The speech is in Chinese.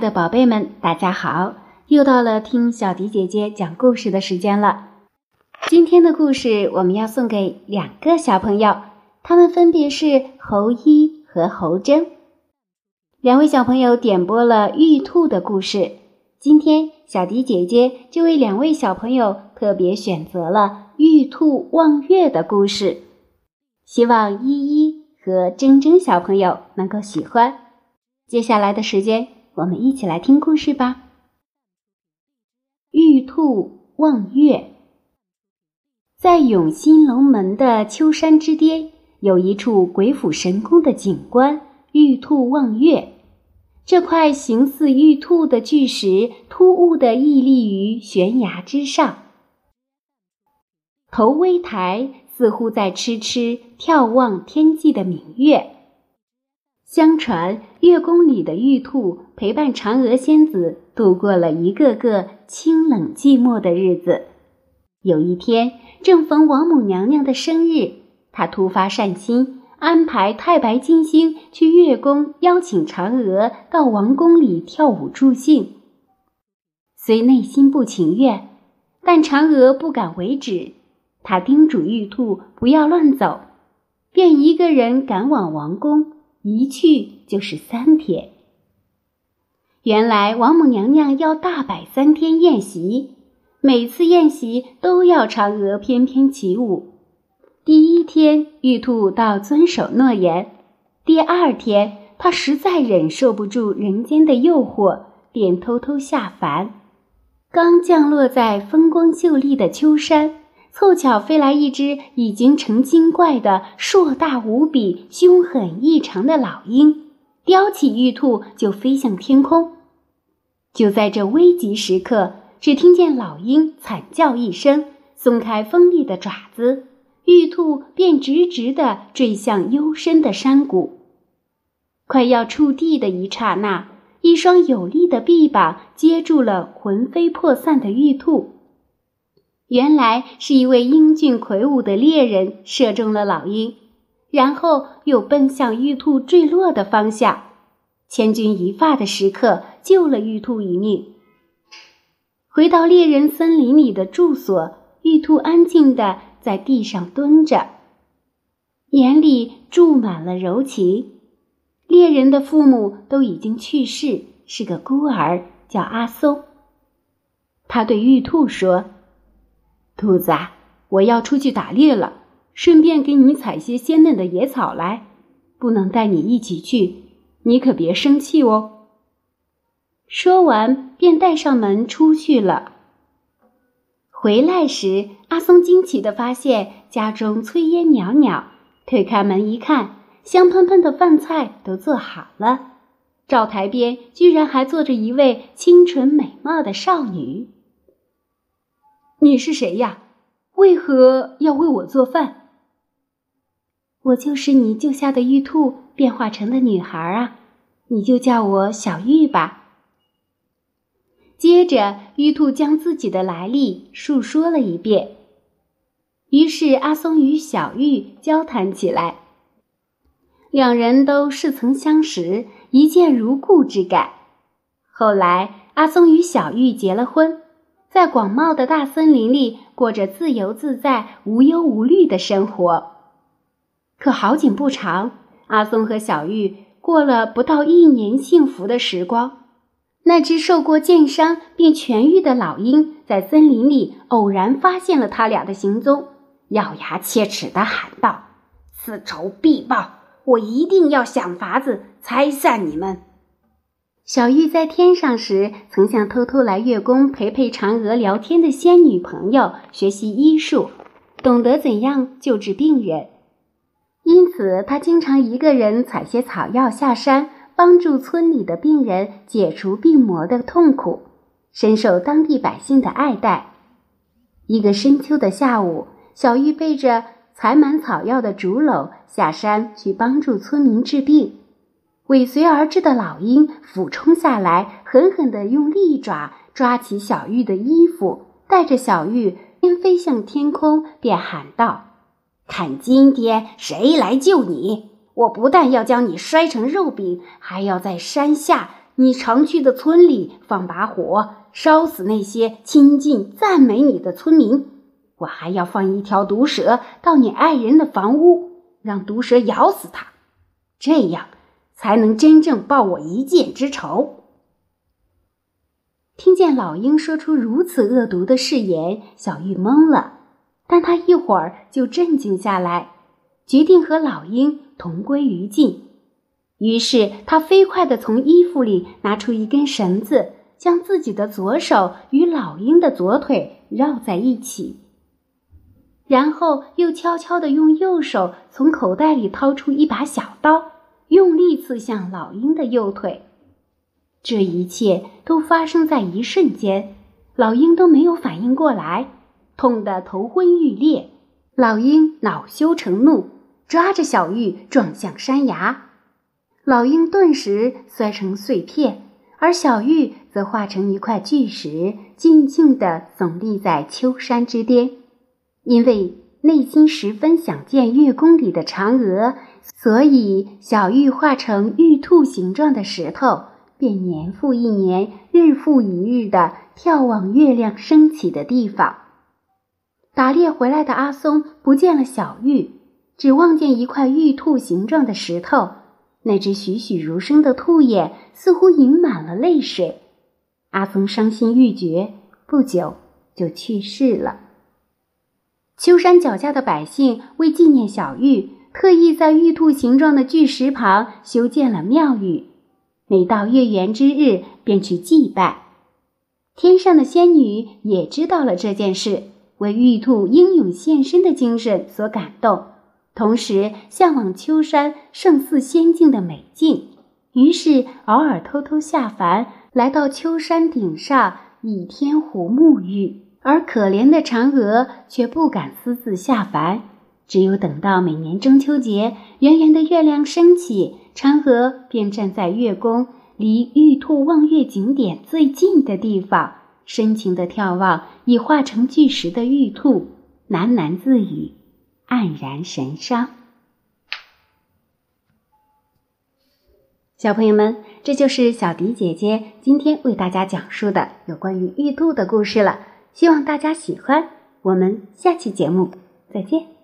的宝贝们，大家好！又到了听小迪姐姐讲故事的时间了。今天的故事我们要送给两个小朋友，他们分别是侯一和侯真。两位小朋友点播了玉兔的故事，今天小迪姐姐就为两位小朋友特别选择了玉兔望月的故事，希望依依和铮铮小朋友能够喜欢。接下来的时间，我们一起来听故事吧。玉兔望月，在永兴龙门的秋山之巅，有一处鬼斧神工的景观——玉兔望月。这块形似玉兔的巨石，突兀地屹立于悬崖之上，头微抬，似乎在痴痴眺望天际的明月。相传，月宫里的玉兔陪伴嫦娥仙子度过了一个个清冷寂寞的日子。有一天，正逢王母娘娘的生日，她突发善心，安排太白金星去月宫邀请嫦娥到王宫里跳舞助兴。虽内心不情愿，但嫦娥不敢违旨，她叮嘱玉兔不要乱走，便一个人赶往王宫。一去就是三天。原来王母娘娘要大摆三天宴席，每次宴席都要嫦娥翩翩起舞。第一天，玉兔到遵守诺言；第二天，她实在忍受不住人间的诱惑，便偷偷下凡。刚降落在风光秀丽的秋山。凑巧飞来一只已经成精怪的硕大无比、凶狠异常的老鹰，叼起玉兔就飞向天空。就在这危急时刻，只听见老鹰惨叫一声，松开锋利的爪子，玉兔便直直地坠向幽深的山谷。快要触地的一刹那，一双有力的臂膀接住了魂飞魄散的玉兔。原来是一位英俊魁梧的猎人射中了老鹰，然后又奔向玉兔坠落的方向，千钧一发的时刻救了玉兔一命。回到猎人森林里的住所，玉兔安静地在地上蹲着，眼里注满了柔情。猎人的父母都已经去世，是个孤儿，叫阿松。他对玉兔说。兔子啊，我要出去打猎了，顺便给你采些鲜嫩的野草来。不能带你一起去，你可别生气哦。说完，便带上门出去了。回来时，阿松惊奇地发现家中炊烟袅袅，推开门一看，香喷喷的饭菜都做好了，灶台边居然还坐着一位清纯美貌的少女。你是谁呀？为何要为我做饭？我就是你救下的玉兔变化成的女孩啊，你就叫我小玉吧。接着，玉兔将自己的来历述说了一遍，于是阿松与小玉交谈起来，两人都似曾相识，一见如故之感。后来，阿松与小玉结了婚。在广袤的大森林里过着自由自在、无忧无虑的生活。可好景不长，阿松和小玉过了不到一年幸福的时光。那只受过箭伤并痊愈的老鹰在森林里偶然发现了他俩的行踪，咬牙切齿地喊道：“此仇必报！我一定要想法子拆散你们！”小玉在天上时，曾向偷偷来月宫陪陪嫦娥聊天的仙女朋友学习医术，懂得怎样救治病人。因此，她经常一个人采些草药下山，帮助村里的病人解除病魔的痛苦，深受当地百姓的爱戴。一个深秋的下午，小玉背着采满草药的竹篓下山去帮助村民治病。尾随而至的老鹰俯冲下来，狠狠地用利爪抓起小玉的衣服，带着小玉边飞向天空，边喊道：“看今天谁来救你！我不但要将你摔成肉饼，还要在山下你常去的村里放把火，烧死那些亲近赞美你的村民。我还要放一条毒蛇到你爱人的房屋，让毒蛇咬死他，这样才能真正报我一箭之仇。听见老鹰说出如此恶毒的誓言，小玉懵了，但他一会儿就镇静下来，决定和老鹰同归于尽。于是，他飞快地从衣服里拿出一根绳子，将自己的左手与老鹰的左腿绕在一起，然后又悄悄地用右手从口袋里掏出一把小刀，用力刺向老鹰的右腿。这一切都发生在一瞬间，老鹰都没有反应过来，痛得头昏欲裂。老鹰恼羞成怒，抓着小玉撞向山崖。老鹰顿时摔成碎片，而小玉则化成一块巨石，静静地耸立在秋山之巅。因为内心十分想见月宫里的嫦娥，所以小玉化成玉兔形状的石头，便年复一年、日复一日地眺望月亮升起的地方。打猎回来的阿松不见了小玉，只望见一块玉兔形状的石头。那只栩栩如生的兔眼似乎盈满了泪水，阿松伤心欲绝，不久就去世了。秋山脚下的百姓为纪念小玉，特意在玉兔形状的巨石旁修建了庙宇，每到月圆之日便去祭拜。天上的仙女也知道了这件事，为玉兔英勇献身的精神所感动。同时向往秋山胜似仙境的美境，于是偶尔偷偷下凡，来到秋山顶上倚天湖沐浴。而可怜的嫦娥却不敢私自下凡，只有等到每年中秋节，圆圆的月亮升起，嫦娥便站在月宫离玉兔望月景点最近的地方，深情地眺望已化成巨石的玉兔，喃喃自语。黯然神伤。小朋友们，这就是小迪姐姐今天为大家讲述的有关于玉兔的故事了。希望大家喜欢，我们下期节目再见。